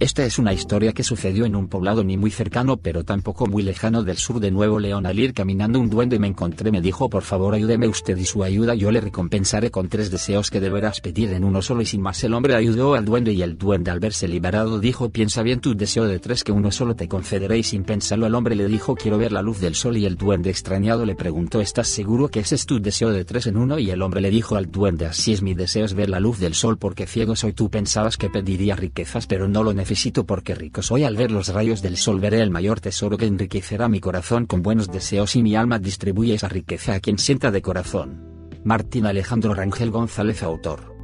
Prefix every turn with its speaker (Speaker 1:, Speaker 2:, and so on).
Speaker 1: Esta es una historia que sucedió en un poblado ni muy cercano pero tampoco muy lejano del sur de Nuevo León. Al ir caminando un duende me encontré me dijo por favor ayúdeme usted y su ayuda yo le recompensaré con tres deseos que deberás pedir en uno solo y sin más el hombre ayudó al duende y el duende al verse liberado dijo piensa bien tu deseo de tres que uno solo te concederé y sin pensarlo el hombre le dijo quiero ver la luz del sol y el duende extrañado le preguntó ¿estás seguro que ese es tu deseo de tres en uno? y el hombre le dijo al duende así es mi deseo es ver la luz del sol porque ciego soy. Tú pensabas que pediría riquezas pero no lo necesito necesito porque rico soy al ver los rayos del sol veré el mayor tesoro que enriquecerá mi corazón con buenos deseos y mi alma distribuye esa riqueza a quien sienta de corazón. Martín Alejandro Rangel González Autor